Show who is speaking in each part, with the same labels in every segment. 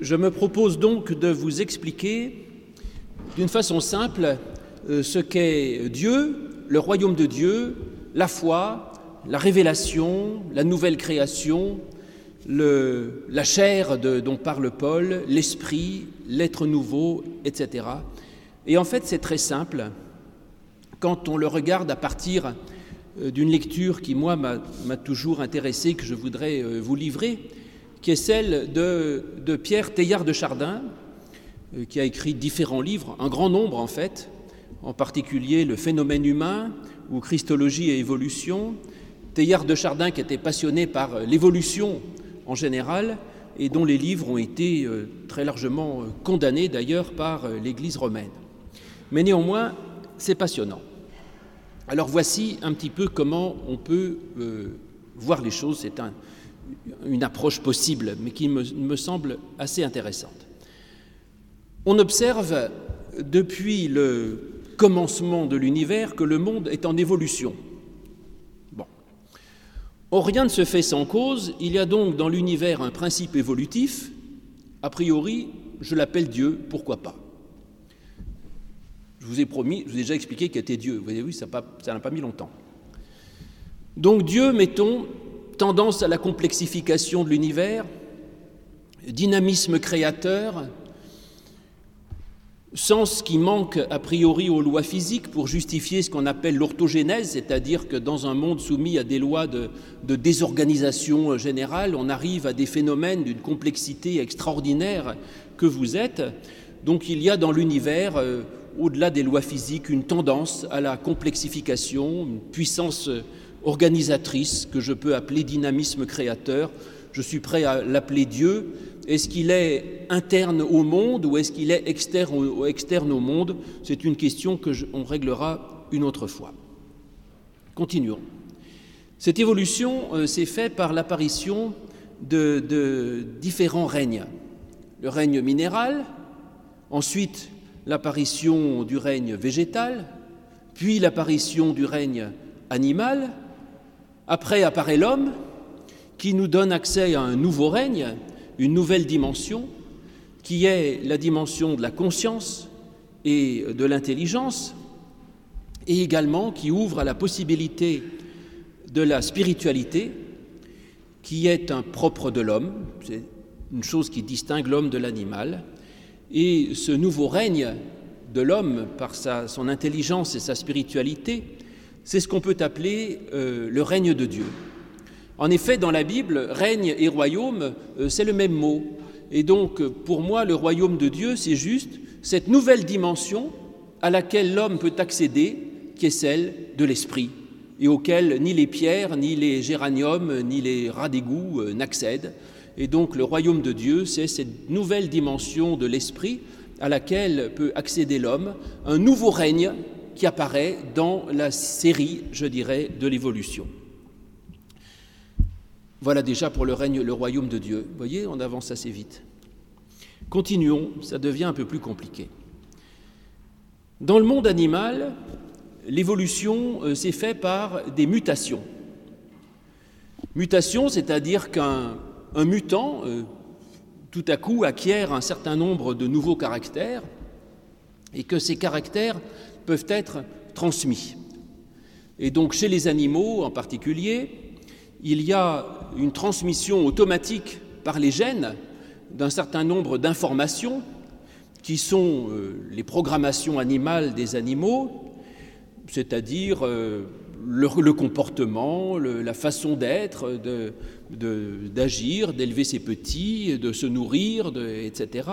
Speaker 1: Je me propose donc de vous expliquer d'une façon simple euh, ce qu'est Dieu, le royaume de Dieu, la foi, la révélation, la nouvelle création, la chair dont parle Paul, l'esprit, l'être nouveau, etc. Et en fait, c'est très simple quand on le regarde à partir euh, d'une lecture qui, moi, m'a toujours intéressé, que je voudrais euh, vous livrer, qui est celle de, de Pierre Teilhard de Chardin, euh, qui a écrit différents livres, un grand nombre en fait, en particulier Le phénomène humain ou Christologie et évolution. Teilhard de Chardin qui était passionné par l'évolution en général et dont les livres ont été très largement condamnés d'ailleurs par l'Église romaine. Mais néanmoins, c'est passionnant. Alors voici un petit peu comment on peut euh, voir les choses. C'est un, une approche possible, mais qui me, semble assez intéressante. On observe depuis le commencement de l'univers que le monde est en évolution. Bon. Rien ne se fait sans cause. Il y a donc dans l'univers un principe évolutif. A priori, je l'appelle Dieu, pourquoi pas? Je vous ai promis, je vous ai déjà expliqué qu'était Dieu. Vous avez vu, ça n'a pas mis longtemps. Donc Dieu, mettons, tendance à la complexification de l'univers, dynamisme créateur, sens qui manque a priori aux lois physiques pour justifier ce qu'on appelle l'orthogénèse, c'est-à-dire que dans un monde soumis à des lois de, désorganisation générale, on arrive à des phénomènes d'une complexité extraordinaire que vous êtes. Donc il y a dans l'univers euh, au-delà des lois physiques, une tendance à la complexification, une puissance organisatrice que je peux appeler dynamisme créateur. Je suis prêt à l'appeler Dieu. Est-ce qu'il est interne au monde ou est-ce qu'il est externe au monde? C'est une question que réglera une autre fois. Continuons. Cette évolution euh, s'est faite par l'apparition de différents règnes. Le règne minéral, ensuite l'apparition du règne végétal, puis l'apparition du règne animal, après apparaît l'homme qui nous donne accès à un nouveau règne, une nouvelle dimension, qui est la dimension de la conscience et de l'intelligence, et également qui ouvre à la possibilité de la spiritualité, qui est un propre de l'homme, c'est une chose qui distingue l'homme de l'animal, et ce nouveau règne de l'homme par son intelligence et sa spiritualité, c'est ce qu'on peut appeler euh, le règne de Dieu. En effet, dans la Bible, règne et royaume, euh, c'est le même mot. Et donc, pour moi, le royaume de Dieu, c'est juste cette nouvelle dimension à laquelle l'homme peut accéder, qui est celle de l'esprit, et auquel ni les pierres, ni les géraniums, ni les rats d'égout euh, n'accèdent. Et donc le royaume de Dieu, c'est cette nouvelle dimension de l'esprit à laquelle peut accéder l'homme, un nouveau règne qui apparaît dans la série, je dirais, de l'évolution. Voilà déjà pour le règne, le royaume de Dieu. Vous voyez, on avance assez vite. Continuons, ça devient un peu plus compliqué. Dans le monde animal, l'évolution euh, s'est faite par des mutations. Mutations, c'est-à-dire qu'un un mutant, euh, tout à coup, acquiert un certain nombre de nouveaux caractères et que ces caractères peuvent être transmis. Et donc chez les animaux en particulier, il y a une transmission automatique par les gènes d'un certain nombre d'informations qui sont euh, les programmations animales des animaux, c'est-à-dire euh, le, comportement, la façon d'être, d'agir, d'élever ses petits, de se nourrir, etc.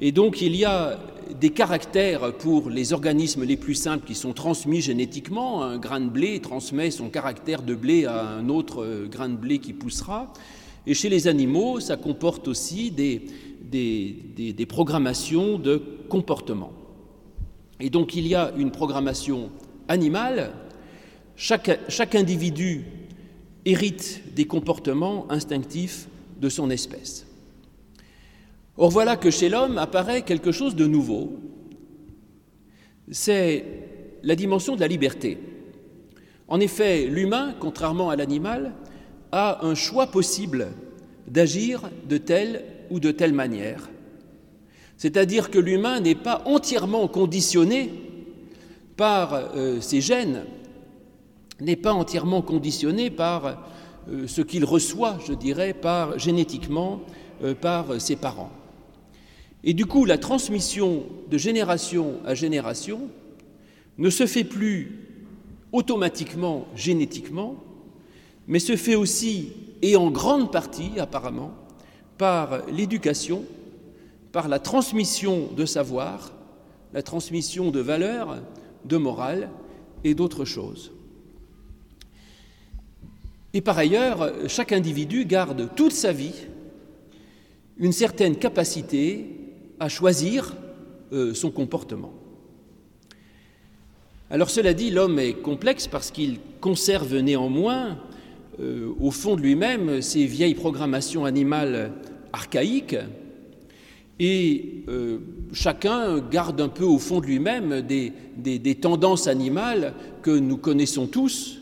Speaker 1: Et donc il y a des caractères pour les organismes les plus simples qui sont transmis génétiquement. Un grain de blé transmet son caractère de blé à un autre grain de blé qui poussera. Et chez les animaux, ça comporte aussi des, programmations de comportement. Et donc il y a une programmation animale. Chaque individu hérite des comportements instinctifs de son espèce. Or voilà que chez l'homme apparaît quelque chose de nouveau, c'est la dimension de la liberté. En effet, l'humain, contrairement à l'animal, a un choix possible d'agir de telle ou de telle manière. C'est-à-dire que l'humain n'est pas entièrement conditionné par euh, ses gènes, n'est pas entièrement conditionné par euh, ce qu'il reçoit, je dirais, par génétiquement euh, par ses parents. Et du coup, la transmission de génération à génération ne se fait plus automatiquement, génétiquement, mais se fait aussi, et en grande partie apparemment, par l'éducation, par la transmission de savoir, la transmission de valeurs, de morale et d'autres choses. Et par ailleurs, chaque individu garde toute sa vie une certaine capacité à choisir euh, son comportement. Alors cela dit, l'homme est complexe parce qu'il conserve néanmoins euh, au fond de lui-même ces vieilles programmations animales archaïques et euh, chacun garde un peu au fond de lui-même des, tendances animales que nous connaissons tous,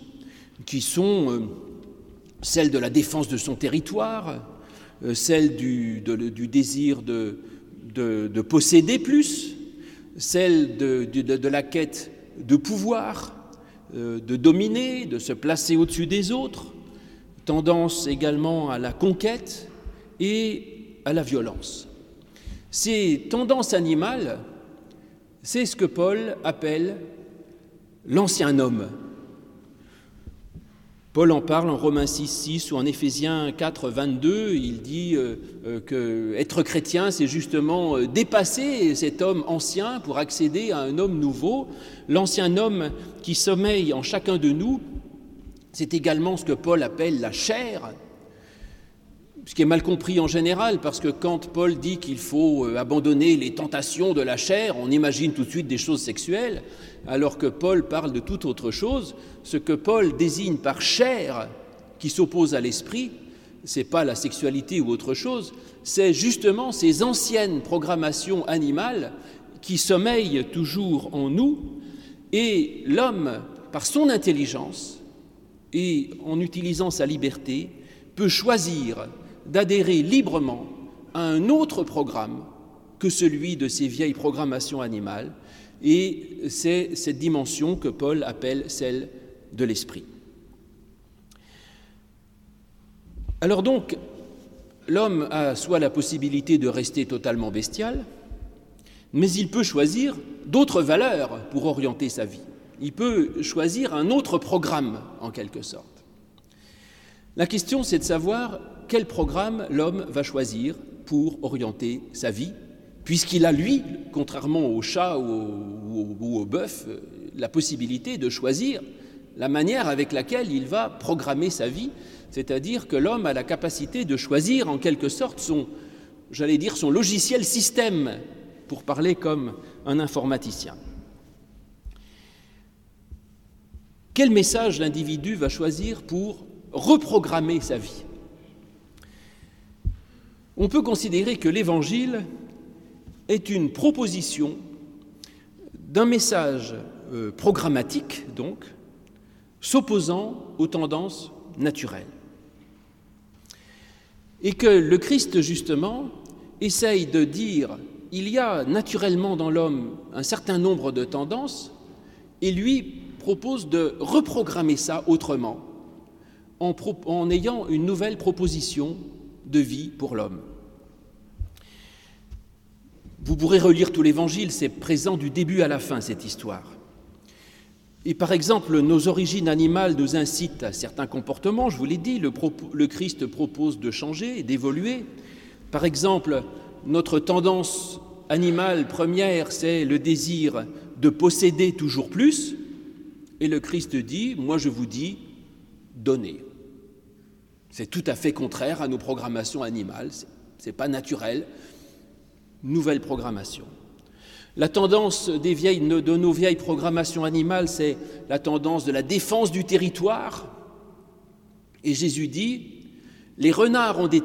Speaker 1: qui sont celles de la défense de son territoire, celles du désir de, de, de, posséder plus, celles de, de, la quête de pouvoir, de dominer, de se placer au-dessus des autres, tendance également à la conquête et à la violence. Ces tendances animales, c'est ce que Paul appelle l'ancien homme. Paul en parle en Romains 6, 6 ou en Éphésiens 4, 22. Il dit euh, euh, que être chrétien, c'est justement euh, dépasser cet homme ancien pour accéder à un homme nouveau. L'ancien homme qui sommeille en chacun de nous, c'est également ce que Paul appelle la chair, ce qui est mal compris en général, parce que quand Paul dit qu'il faut euh, abandonner les tentations de la chair, on imagine tout de suite des choses sexuelles, alors que Paul parle de toute autre chose. Ce que Paul désigne par chair qui s'oppose à l'esprit, ce n'est pas la sexualité ou autre chose, c'est justement ces anciennes programmations animales qui sommeillent toujours en nous, et l'homme, par son intelligence et en utilisant sa liberté, peut choisir d'adhérer librement à un autre programme que celui de ces vieilles programmations animales, et c'est cette dimension que Paul appelle celle de l'esprit. Alors donc, l'homme a soit la possibilité de rester totalement bestial, mais il peut choisir d'autres valeurs pour orienter sa vie. Il peut choisir un autre programme, en quelque sorte. La question, c'est de savoir quel programme l'homme va choisir pour orienter sa vie, puisqu'il a, lui, contrairement au chat ou au, bœuf, la possibilité de choisir la manière avec laquelle il va programmer sa vie, c'est-à-dire que l'homme a la capacité de choisir en quelque sorte son, j'allais dire, son logiciel système, pour parler comme un informaticien. Quel message l'individu va choisir pour reprogrammer sa vie? On peut considérer que l'Évangile est une proposition d'un message euh, programmatique, donc, s'opposant aux tendances naturelles. Et que le Christ, justement, essaye de dire il y a naturellement dans l'homme un certain nombre de tendances, et lui propose de reprogrammer ça autrement, en, en ayant une nouvelle proposition de vie pour l'homme. Vous pourrez relire tout l'Évangile, c'est présent du début à la fin, cette histoire. Et par exemple, nos origines animales nous incitent à certains comportements, je vous l'ai dit, le, Christ propose de changer, d'évoluer. Par exemple, notre tendance animale première, c'est le désir de posséder toujours plus, et le Christ dit, moi je vous dis, donnez. C'est tout à fait contraire à nos programmations animales, ce n'est pas naturel. Nouvelle programmation. La tendance des vieilles, de nos vieilles programmations animales, c'est la tendance de la défense du territoire. Et Jésus dit, les renards ont des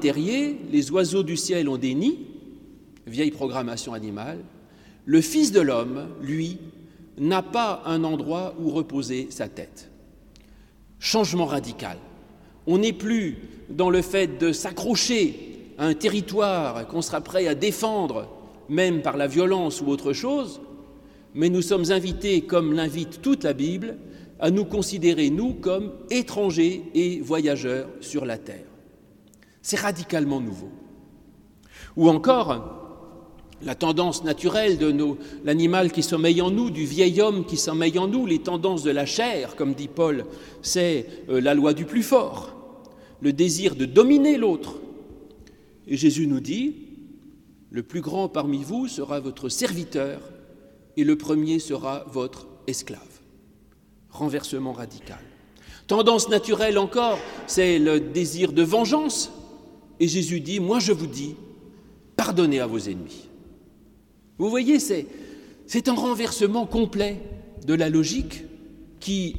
Speaker 1: les oiseaux du ciel ont des nids, vieille programmation animale. Le Fils de l'homme, lui, n'a pas un endroit où reposer sa tête. Changement radical. On n'est plus dans le fait de s'accrocher à un territoire qu'on sera prêt à défendre, même par la violence ou autre chose, mais nous sommes invités, comme l'invite toute la Bible, à nous considérer, nous, comme étrangers et voyageurs sur la terre. C'est radicalement nouveau. Ou encore, la tendance naturelle de l'animal qui sommeille en nous, du vieil homme qui sommeille en nous, les tendances de la chair, comme dit Paul, c'est euh, la loi du plus fort, le désir de dominer l'autre. Et Jésus nous dit, le plus grand parmi vous sera votre serviteur et le premier sera votre esclave. Renversement radical. Tendance naturelle encore, c'est le désir de vengeance. Et Jésus dit, moi je vous dis, pardonnez à vos ennemis. Vous voyez, c'est, un renversement complet de la logique qui,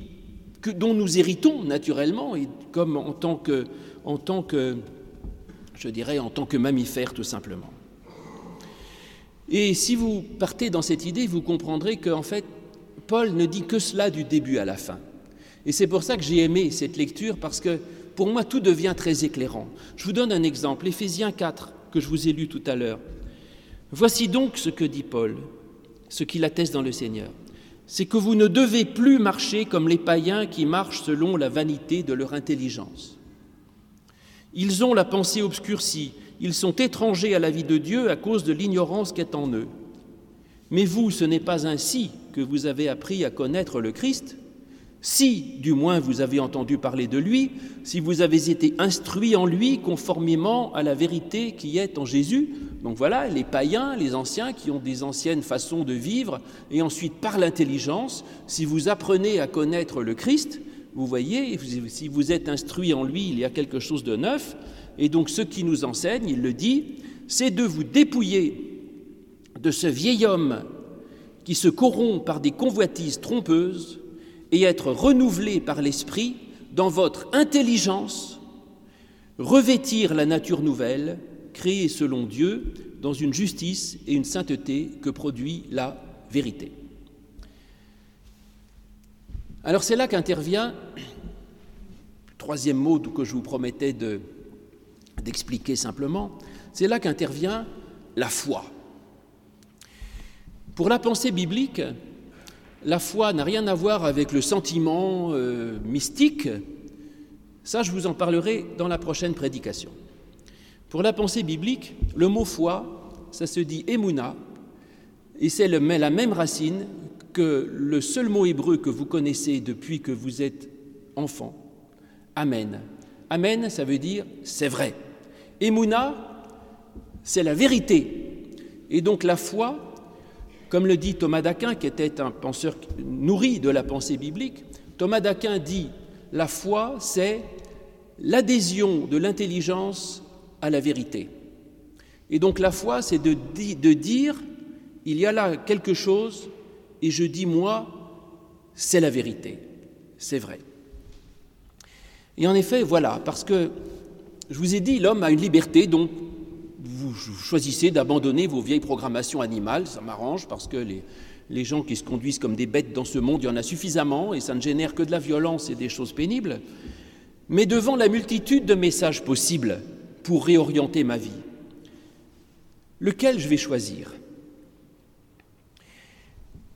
Speaker 1: dont nous héritons naturellement, et comme en tant que, en tant que, je dirais, en tant que mammifère tout simplement. Et si vous partez dans cette idée, vous comprendrez qu'en fait, Paul ne dit que cela du début à la fin. Et c'est pour ça que j'ai aimé cette lecture, parce que pour moi, tout devient très éclairant. Je vous donne un exemple, Éphésiens 4, que je vous ai lu tout à l'heure. Voici donc ce que dit Paul, ce qu'il atteste dans le Seigneur. C'est que vous ne devez plus marcher comme les païens qui marchent selon la vanité de leur intelligence. Ils ont la pensée obscurcie, ils sont étrangers à la vie de Dieu à cause de l'ignorance qu'est en eux. Mais vous, ce n'est pas ainsi que vous avez appris à connaître le Christ, si, du moins, vous avez entendu parler de lui, si vous avez été instruit en lui conformément à la vérité qui est en Jésus, donc voilà, les païens, les anciens qui ont des anciennes façons de vivre, et ensuite par l'intelligence, si vous apprenez à connaître le Christ, vous voyez, si vous êtes instruit en lui, il y a quelque chose de neuf, et donc ce qui nous enseigne, il le dit, c'est de vous dépouiller de ce vieil homme qui se corrompt par des convoitises trompeuses et être renouvelé par l'Esprit dans votre intelligence, revêtir la nature nouvelle, créée selon Dieu, dans une justice et une sainteté que produit la vérité. Alors c'est là qu'intervient troisième mot que je vous promettais d'expliquer simplement, c'est là qu'intervient la foi. Pour la pensée biblique, la foi n'a rien à voir avec le sentiment euh, mystique. Ça, je vous en parlerai dans la prochaine prédication. Pour la pensée biblique, le mot foi, ça se dit emuna, et c'est la même racine que le seul mot hébreu que vous connaissez depuis que vous êtes enfant, Amen. Amen, ça veut dire c'est vrai. Emuna, c'est la vérité. Et donc la foi, comme le dit Thomas d'Aquin, qui était un penseur nourri de la pensée biblique, Thomas d'Aquin dit La foi, c'est l'adhésion de l'intelligence à la vérité. Et donc la foi, c'est de, dire Il y a là quelque chose, et je dis moi, c'est la vérité, c'est vrai. Et en effet, voilà, parce que je vous ai dit, l'homme a une liberté, donc vous choisissez d'abandonner vos vieilles programmations animales, ça m'arrange parce que les, les gens qui se conduisent comme des bêtes dans ce monde, il y en a suffisamment et ça ne génère que de la violence et des choses pénibles. Mais devant la multitude de messages possibles pour réorienter ma vie, lequel je vais choisir?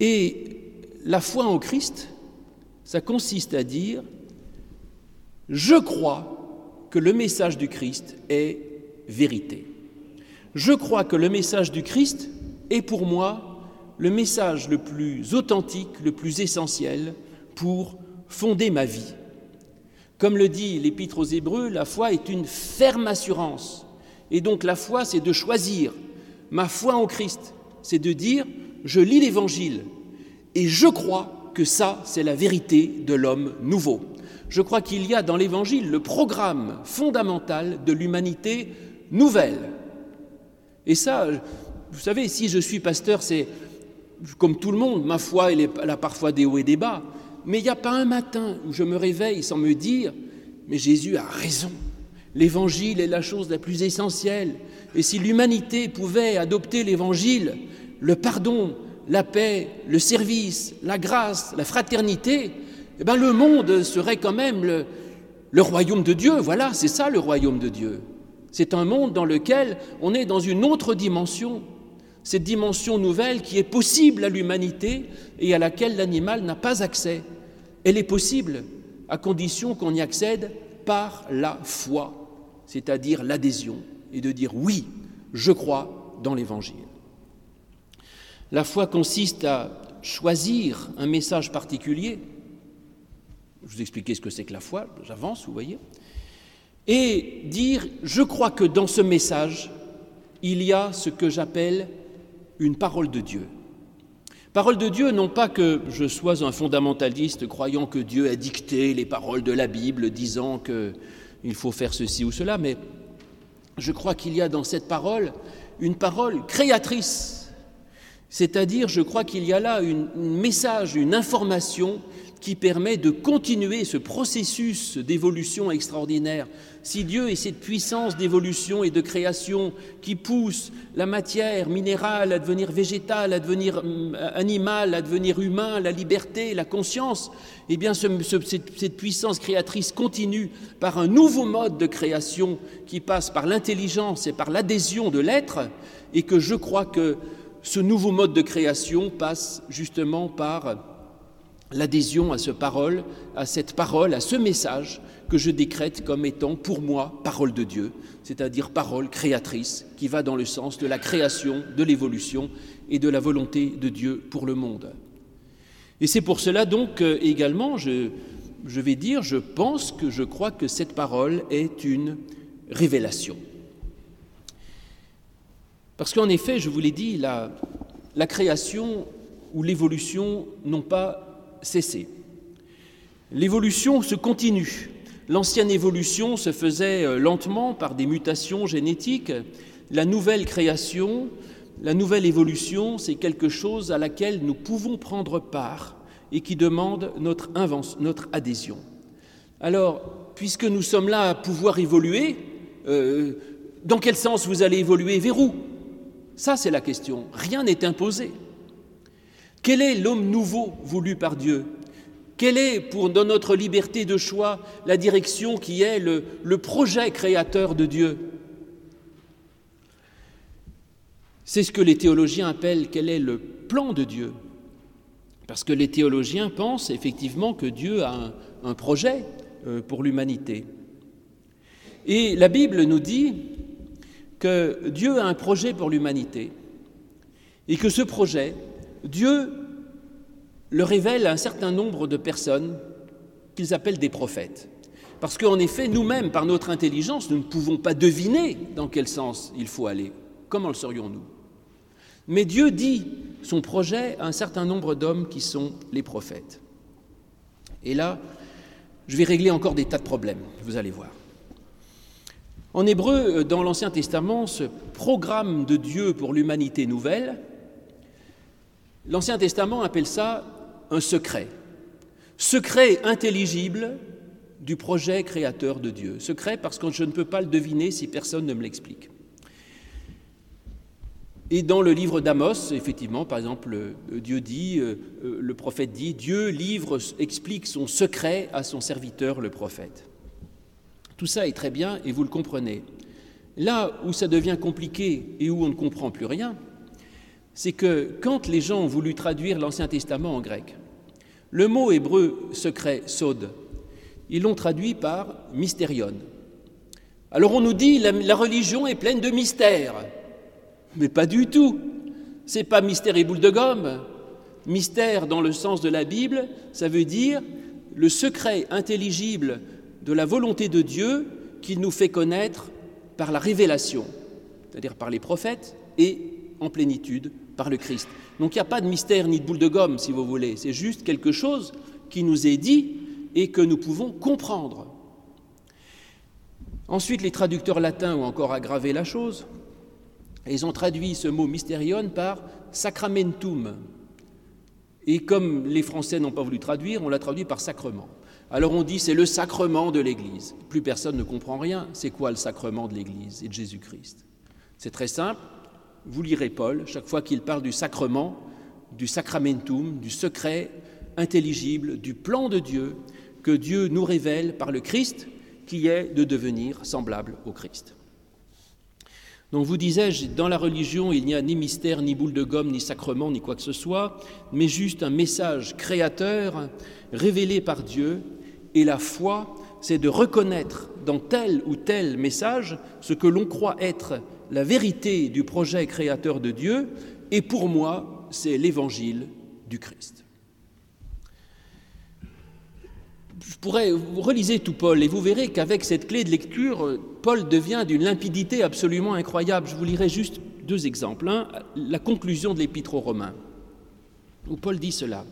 Speaker 1: Et la foi en Christ, ça consiste à dire, je crois que le message du Christ est vérité. Je crois que le message du Christ est pour moi le message le plus authentique, le plus essentiel pour fonder ma vie. Comme le dit l'Épître aux Hébreux, la foi est une ferme assurance. Et donc la foi, c'est de choisir. Ma foi en Christ, c'est de dire, je lis l'Évangile et je crois que ça, c'est la vérité de l'homme nouveau. Je crois qu'il y a dans l'Évangile le programme fondamental de l'humanité nouvelle. Et ça, vous savez, si je suis pasteur, c'est comme tout le monde, ma foi, elle, a parfois des hauts et des bas. Mais il n'y a pas un matin où je me réveille sans me dire, mais Jésus a raison. L'évangile est la chose la plus essentielle. Et si l'humanité pouvait adopter l'évangile, le pardon, la paix, le service, la grâce, la fraternité, eh ben le monde serait quand même le, le royaume de Dieu. Voilà, c'est ça le royaume de Dieu. C'est un monde dans lequel on est dans une autre dimension, cette dimension nouvelle qui est possible à l'humanité et à laquelle l'animal n'a pas accès. Elle est possible à condition qu'on y accède par la foi, c'est-à-dire l'adhésion, et de dire oui, je crois dans l'Évangile. La foi consiste à choisir un message particulier. Je vous expliquer ce que c'est que la foi, j'avance, vous voyez. Et dire, je crois que dans ce message, il y a ce que j'appelle une parole de Dieu. Parole de Dieu, non pas que je sois un fondamentaliste croyant que Dieu a dicté les paroles de la Bible, disant qu'il faut faire ceci ou cela, mais je crois qu'il y a dans cette parole une parole créatrice. C'est-à-dire, je crois qu'il y a là un message, une information qui permet de continuer ce processus d'évolution extraordinaire. Si Dieu est cette puissance d'évolution et de création qui pousse la matière minérale à devenir végétale, à devenir hum, animale, à devenir humain, la liberté, la conscience, eh bien cette puissance créatrice continue par un nouveau mode de création qui passe par l'intelligence et par l'adhésion de l'être, et que je crois que ce nouveau mode de création passe justement par l'adhésion à ce à cette parole, à ce message que je décrète comme étant pour moi parole de Dieu, c'est-à-dire parole créatrice qui va dans le sens de la création, de l'évolution et de la volonté de Dieu pour le monde. Et c'est pour cela donc également, je, je vais dire, je pense que je crois que cette parole est une révélation. Parce qu'en effet, je vous l'ai dit, la, la création ou l'évolution n'ont pas cessé. L'évolution se continue. L'ancienne évolution se faisait euh, lentement par des mutations génétiques. La nouvelle création, la nouvelle évolution, c'est quelque chose à laquelle nous pouvons prendre part et qui demande notre, notre adhésion. Alors, puisque nous sommes là à pouvoir évoluer, euh, dans quel sens vous allez évoluer Vers où ça, c'est la question. Rien n'est imposé. Quel est l'homme nouveau voulu par Dieu? Quelle est, pour, notre liberté de choix, la direction qui est le, projet créateur de Dieu? C'est ce que les théologiens appellent quel est le plan de Dieu. Parce que les théologiens pensent effectivement que Dieu a un, un projet euh, pour l'humanité. Et la Bible nous dit que Dieu a un projet pour l'humanité et que ce projet, Dieu le révèle à un certain nombre de personnes qu'ils appellent des prophètes. Parce qu'en effet, nous-mêmes, par notre intelligence, nous ne pouvons pas deviner dans quel sens il faut aller. Comment le saurions-nous? Mais Dieu dit son projet à un certain nombre d'hommes qui sont les prophètes. Et là, je vais régler encore des tas de problèmes, vous allez voir. En hébreu, euh, dans l'Ancien Testament, ce programme de Dieu pour l'humanité nouvelle, l'Ancien Testament appelle ça un secret. Secret intelligible du projet créateur de Dieu. Secret parce que je ne peux pas le deviner si personne ne me l'explique. Et dans le livre d'Amos, effectivement, par exemple, euh, Dieu dit, euh, le prophète dit, Dieu livre, explique son secret à son serviteur, le prophète. Tout ça est très bien et vous le comprenez. Là où ça devient compliqué et où on ne comprend plus rien, c'est que quand les gens ont voulu traduire l'Ancien Testament en grec, le mot hébreu secret, sod, ils l'ont traduit par mystérion. Alors on nous dit la, la religion est pleine de mystères, mais pas du tout. C'est pas mystère et boule de gomme. Mystère dans le sens de la Bible, ça veut dire le secret intelligible de la volonté de Dieu qu'il nous fait connaître par la révélation, c'est-à-dire par les prophètes et en plénitude par le Christ. Donc il n'y a pas de mystère ni de boule de gomme, si vous voulez, c'est juste quelque chose qui nous est dit et que nous pouvons comprendre. Ensuite, les traducteurs latins ont encore aggravé la chose. Ils ont traduit ce mot mystérion par sacramentum. Et comme les Français n'ont pas voulu traduire, on l'a traduit par sacrement. Alors on dit c'est le sacrement de l'Église. Plus personne ne comprend rien. C'est quoi le sacrement de l'Église et de Jésus-Christ? C'est très simple. Vous lirez Paul, chaque fois qu'il parle du sacrement, du sacramentum, du secret intelligible, du plan de Dieu que Dieu nous révèle par le Christ, qui est de devenir semblable au Christ. Donc vous disais-je, dans la religion, il n'y a ni mystère, ni boule de gomme, ni sacrement, ni quoi que ce soit, mais juste un message créateur révélé par Dieu. Et la foi, c'est de reconnaître dans tel ou tel message ce que l'on croit être la vérité du projet créateur de Dieu. Et pour moi, c'est l'évangile du Christ. je pourrais, vous tout Paul et vous verrez qu'avec cette clé de lecture, Paul devient d'une limpidité absolument incroyable. Je vous lirai juste deux exemples. Un, la conclusion de l'épître aux Romains, où Paul dit cela.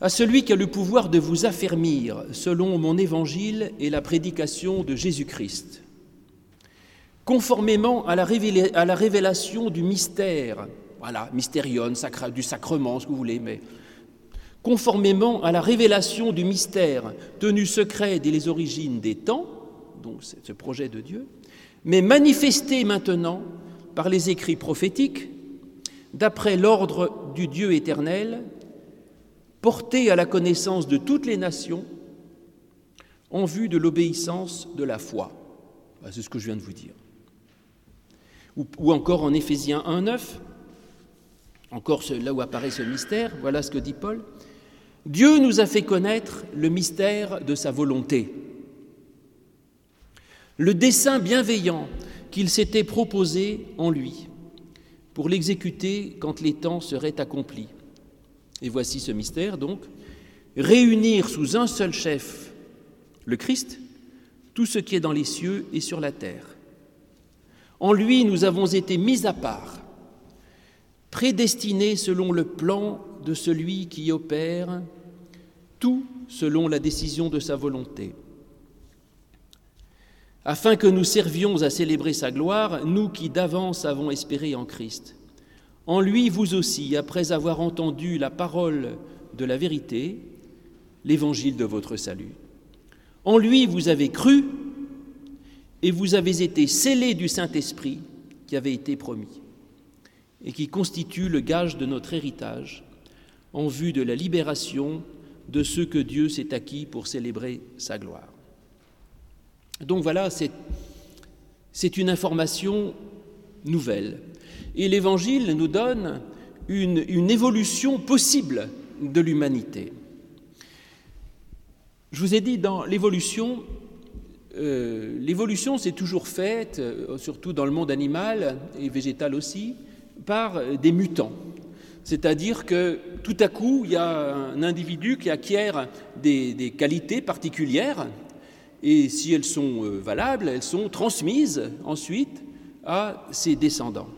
Speaker 1: À celui qui a le pouvoir de vous affermir selon mon évangile et la prédication de Jésus-Christ, conformément à la, révélation du mystère, voilà, mystérion, du sacrement, ce que vous voulez, mais conformément à la révélation du mystère tenu secret dès les origines des temps, donc ce projet de Dieu, mais manifesté maintenant par les écrits prophétiques, d'après l'ordre du Dieu éternel, porté à la connaissance de toutes les nations en vue de l'obéissance de la foi. C'est ce que je viens de vous dire. Ou, encore en Éphésiens 1.9, encore là où apparaît ce mystère, voilà ce que dit Paul. Dieu nous a fait connaître le mystère de sa volonté, le dessein bienveillant qu'il s'était proposé en lui pour l'exécuter quand les temps seraient accomplis. Et voici ce mystère donc, réunir sous un seul chef, le Christ, tout ce qui est dans les cieux et sur la terre. En lui, nous avons été mis à part, prédestinés selon le plan de celui qui opère tout selon la décision de sa volonté. Afin que nous servions à célébrer sa gloire, nous qui d'avance avons espéré en Christ. En lui, vous aussi, après avoir entendu la parole de la vérité, l'évangile de votre salut. En lui, vous avez cru et vous avez été scellés du Saint-Esprit qui avait été promis et qui constitue le gage de notre héritage en vue de la libération de ce que Dieu s'est acquis pour célébrer sa gloire. Donc voilà, c'est une information nouvelle. Et l'Évangile nous donne une, évolution possible de l'humanité. Je vous ai dit, dans l'évolution, euh, l'évolution s'est toujours faite, euh, surtout dans le monde animal et végétal aussi, par des mutants. C'est-à-dire que tout à coup, il y a un individu qui acquiert des, qualités particulières, et si elles sont euh, valables, elles sont transmises ensuite à ses descendants.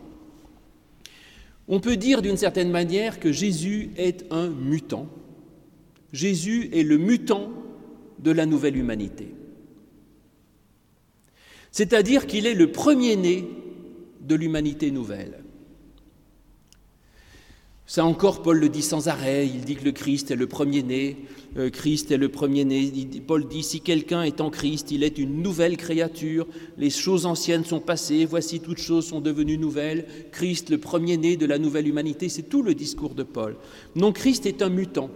Speaker 1: On peut dire d'une certaine manière que Jésus est un mutant. Jésus est le mutant de la nouvelle humanité. C'est-à-dire qu'il est le premier-né de l'humanité nouvelle. Ça encore, Paul le dit sans arrêt, il dit que le Christ est le premier-né, euh, Christ est le premier-né. Paul dit, si quelqu'un est en Christ, il est une nouvelle créature, les choses anciennes sont passées, voici toutes choses sont devenues nouvelles, Christ le premier-né de la nouvelle humanité, c'est tout le discours de Paul. Non, Christ est un mutant.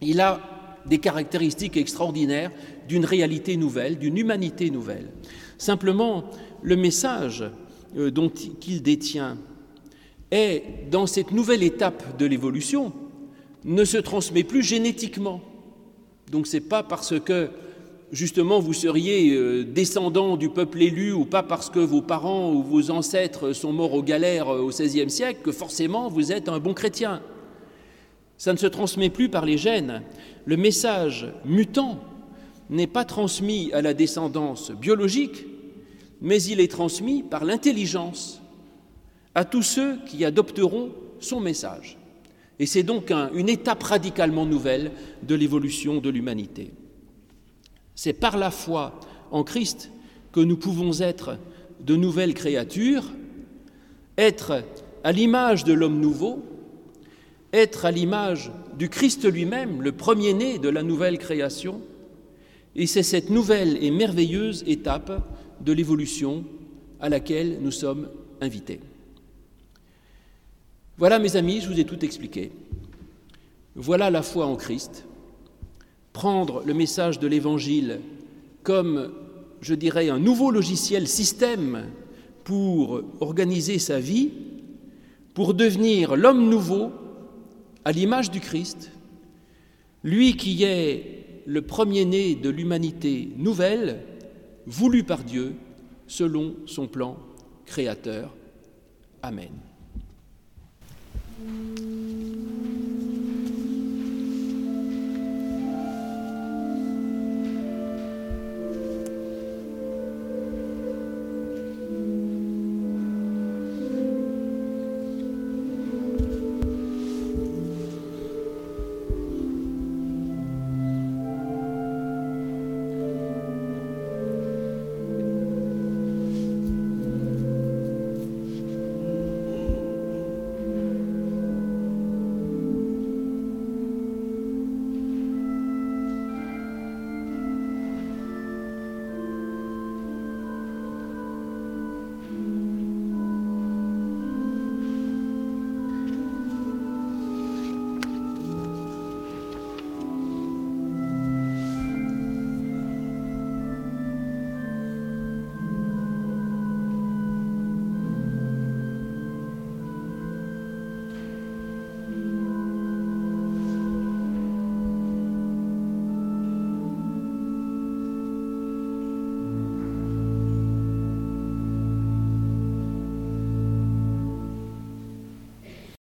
Speaker 1: Il a des caractéristiques extraordinaires d'une réalité nouvelle, d'une humanité nouvelle. Simplement, le message euh, qu'il détient est, dans cette nouvelle étape de l'évolution, ne se transmet plus génétiquement. Donc ce n'est pas parce que justement vous seriez euh, descendant du peuple élu ou pas parce que vos parents ou vos ancêtres sont morts aux galères euh, au XVIe siècle que forcément vous êtes un bon chrétien. Ça ne se transmet plus par les gènes. Le message mutant n'est pas transmis à la descendance biologique, mais il est transmis par l'intelligence à tous ceux qui adopteront son message. Et c'est donc une étape radicalement nouvelle de l'évolution de l'humanité. C'est par la foi en Christ que nous pouvons être de nouvelles créatures, être à l'image de l'homme nouveau, être à l'image du Christ lui-même, le premier-né de la nouvelle création, et c'est cette nouvelle et merveilleuse étape de l'évolution à laquelle nous sommes invités. Voilà, mes amis, je vous ai tout expliqué. Voilà la foi en Christ. Prendre le message de l'Évangile comme, je dirais, un nouveau logiciel, système pour organiser sa vie, pour devenir l'homme nouveau à l'image du Christ, lui qui est le premier-né de l'humanité nouvelle, voulu par Dieu selon son plan créateur. Amen. Hum.